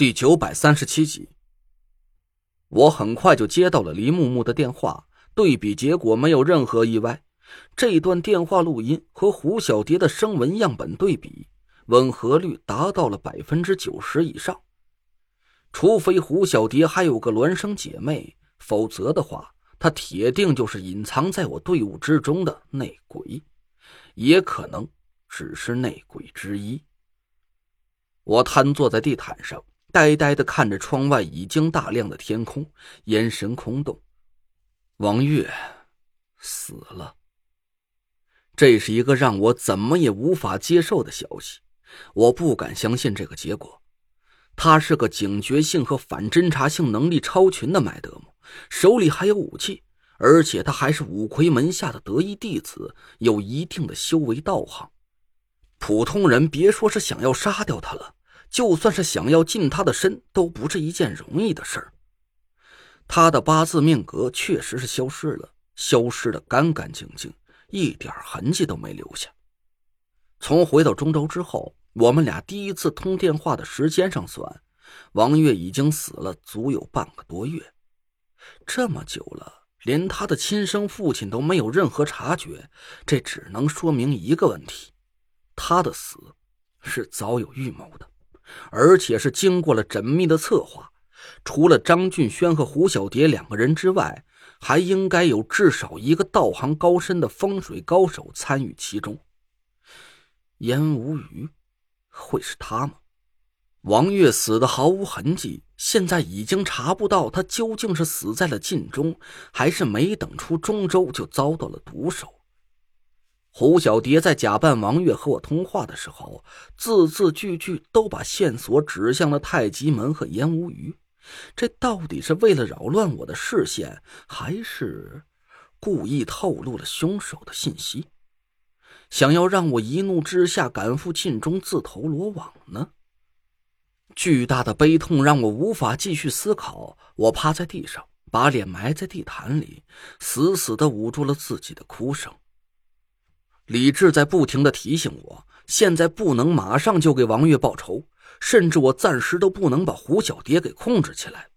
第九百三十七集，我很快就接到了黎木木的电话，对比结果没有任何意外。这段电话录音和胡小蝶的声纹样本对比，吻合率达到了百分之九十以上。除非胡小蝶还有个孪生姐妹，否则的话，她铁定就是隐藏在我队伍之中的内鬼，也可能只是内鬼之一。我瘫坐在地毯上。呆呆的看着窗外已经大亮的天空，眼神空洞。王月死了，这是一个让我怎么也无法接受的消息。我不敢相信这个结果。他是个警觉性和反侦查性能力超群的麦德姆，手里还有武器，而且他还是五魁门下的得意弟子，有一定的修为道行。普通人别说是想要杀掉他了。就算是想要近他的身，都不是一件容易的事儿。他的八字命格确实是消失了，消失的干干净净，一点痕迹都没留下。从回到中州之后，我们俩第一次通电话的时间上算，王月已经死了足有半个多月。这么久了，连他的亲生父亲都没有任何察觉，这只能说明一个问题：他的死是早有预谋的。而且是经过了缜密的策划，除了张俊轩和胡小蝶两个人之外，还应该有至少一个道行高深的风水高手参与其中。烟无鱼，会是他吗？王月死的毫无痕迹，现在已经查不到他究竟是死在了晋中，还是没等出中州就遭到了毒手。胡小蝶在假扮王月和我通话的时候，字字句句都把线索指向了太极门和烟无鱼。这到底是为了扰乱我的视线，还是故意透露了凶手的信息，想要让我一怒之下赶赴晋中自投罗网呢？巨大的悲痛让我无法继续思考。我趴在地上，把脸埋在地毯里，死死的捂住了自己的哭声。李智在不停的提醒我，现在不能马上就给王月报仇，甚至我暂时都不能把胡小蝶给控制起来，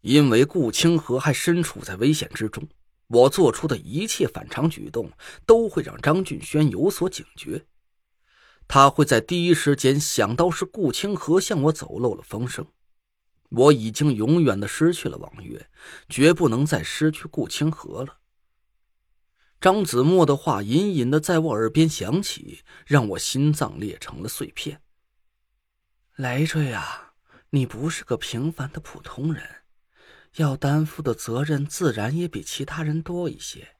因为顾清河还身处在危险之中。我做出的一切反常举动都会让张俊轩有所警觉，他会在第一时间想到是顾清河向我走漏了风声。我已经永远的失去了王月，绝不能再失去顾清河了。张子墨的话隐隐的在我耳边响起，让我心脏裂成了碎片。累赘啊，你不是个平凡的普通人，要担负的责任自然也比其他人多一些。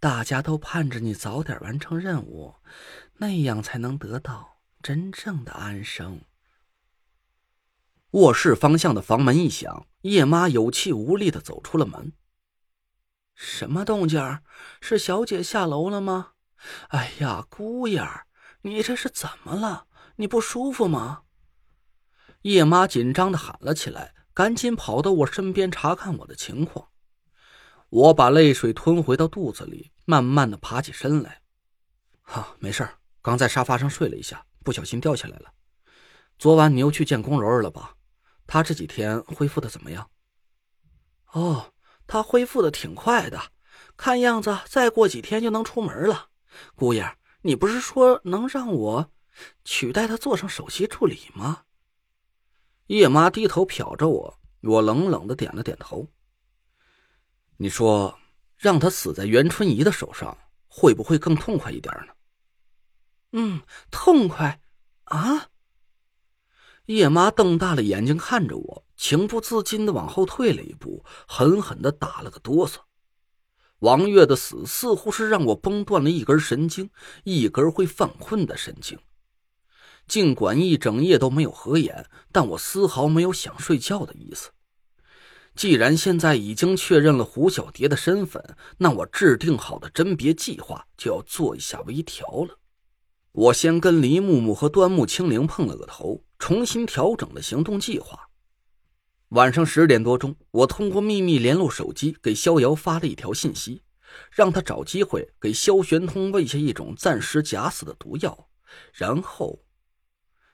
大家都盼着你早点完成任务，那样才能得到真正的安生。卧室方向的房门一响，叶妈有气无力的走出了门。什么动静？是小姐下楼了吗？哎呀，姑爷，你这是怎么了？你不舒服吗？叶妈紧张的喊了起来，赶紧跑到我身边查看我的情况。我把泪水吞回到肚子里，慢慢的爬起身来。哈，没事刚在沙发上睡了一下，不小心掉下来了。昨晚你又去见宫柔儿了吧？她这几天恢复的怎么样？哦。他恢复的挺快的，看样子再过几天就能出门了。姑爷，你不是说能让我取代他做上首席助理吗？叶妈低头瞟着我，我冷冷的点了点头。你说让他死在袁春怡的手上，会不会更痛快一点呢？嗯，痛快啊！叶妈瞪大了眼睛看着我。情不自禁的往后退了一步，狠狠的打了个哆嗦。王月的死似乎是让我崩断了一根神经，一根会犯困的神经。尽管一整夜都没有合眼，但我丝毫没有想睡觉的意思。既然现在已经确认了胡小蝶的身份，那我制定好的甄别计划就要做一下微调了。我先跟黎木木和端木清灵碰了个头，重新调整了行动计划。晚上十点多钟，我通过秘密联络手机给逍遥发了一条信息，让他找机会给萧玄通喂下一种暂时假死的毒药，然后，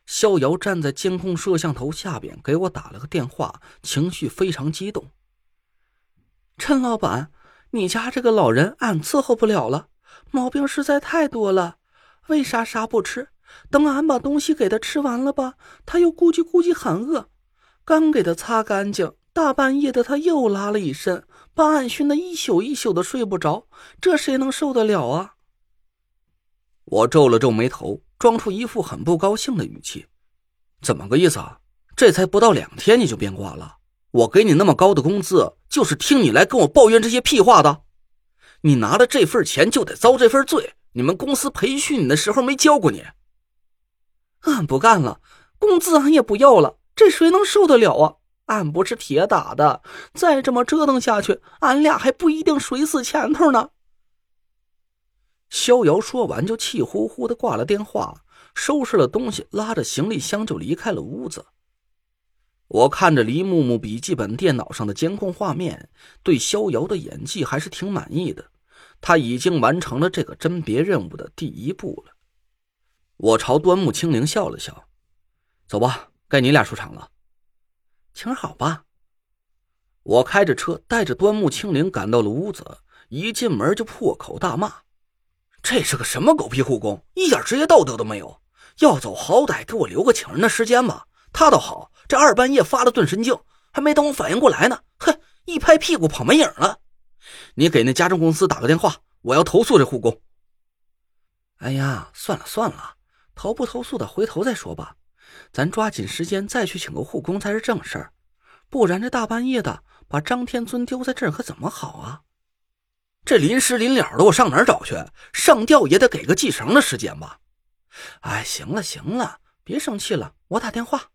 逍遥站在监控摄像头下边给我打了个电话，情绪非常激动。陈老板，你家这个老人俺伺候不了了，毛病实在太多了。为啥啥不吃？等俺把东西给他吃完了吧，他又估计估计很饿。刚给他擦干净，大半夜的他又拉了一身，把俺熏得一宿一宿的睡不着。这谁能受得了啊？我皱了皱眉头。装出一副很不高兴的语气，怎么个意思啊？这才不到两天你就变卦了？我给你那么高的工资，就是听你来跟我抱怨这些屁话的？你拿了这份钱就得遭这份罪？你们公司培训你的时候没教过你？俺不干了，工资俺也不要了，这谁能受得了啊？俺不是铁打的，再这么折腾下去，俺俩还不一定谁死前头呢。逍遥说完，就气呼呼的挂了电话，收拾了东西，拉着行李箱就离开了屋子。我看着黎木木笔记本电脑上的监控画面，对逍遥的演技还是挺满意的。他已经完成了这个甄别任务的第一步了。我朝端木清灵笑了笑：“走吧，该你俩出场了。”请好吧。我开着车带着端木清灵赶到了屋子，一进门就破口大骂。这是个什么狗屁护工，一点职业道德都没有！要走好歹给我留个请人的时间吧。他倒好，这二半夜发了顿神经，还没等我反应过来呢，哼，一拍屁股跑没影了。你给那家政公司打个电话，我要投诉这护工。哎呀，算了算了，投不投诉的回头再说吧。咱抓紧时间再去请个护工才是正事儿，不然这大半夜的把张天尊丢在这儿可怎么好啊？这临时临了的，我上哪儿找去？上吊也得给个系绳的时间吧？哎，行了行了，别生气了，我打电话。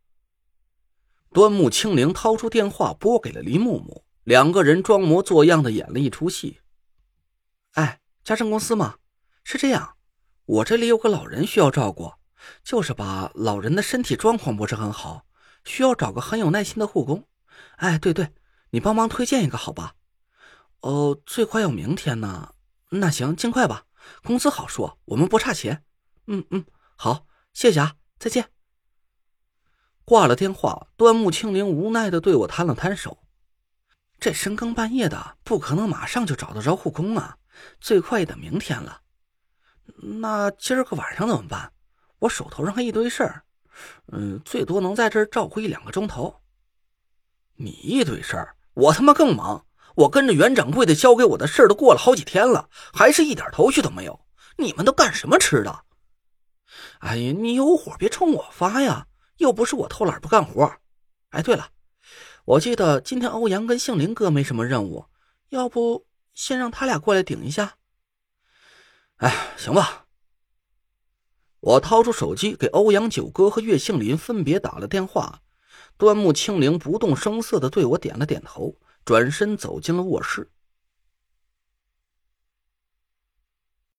端木清灵掏出电话拨给了林木木，两个人装模作样的演了一出戏。哎，家政公司吗？是这样，我这里有个老人需要照顾，就是吧老人的身体状况不是很好，需要找个很有耐心的护工。哎，对对，你帮忙推荐一个好吧？哦，最快要明天呢。那行，尽快吧。工资好说，我们不差钱。嗯嗯，好，谢谢啊，再见。挂了电话，端木清灵无奈的对我摊了摊手。这深更半夜的，不可能马上就找得着护工啊，最快也得明天了。那今儿个晚上怎么办？我手头上还一堆事儿，嗯，最多能在这儿照顾一两个钟头。你一堆事儿，我他妈更忙。我跟着袁掌柜的交给我的事儿都过了好几天了，还是一点头绪都没有。你们都干什么吃的？哎呀，你有火别冲我发呀！又不是我偷懒不干活。哎，对了，我记得今天欧阳跟杏林哥没什么任务，要不先让他俩过来顶一下？哎，行吧。我掏出手机给欧阳九哥和岳杏林分别打了电话。端木清灵不动声色的对我点了点头。转身走进了卧室。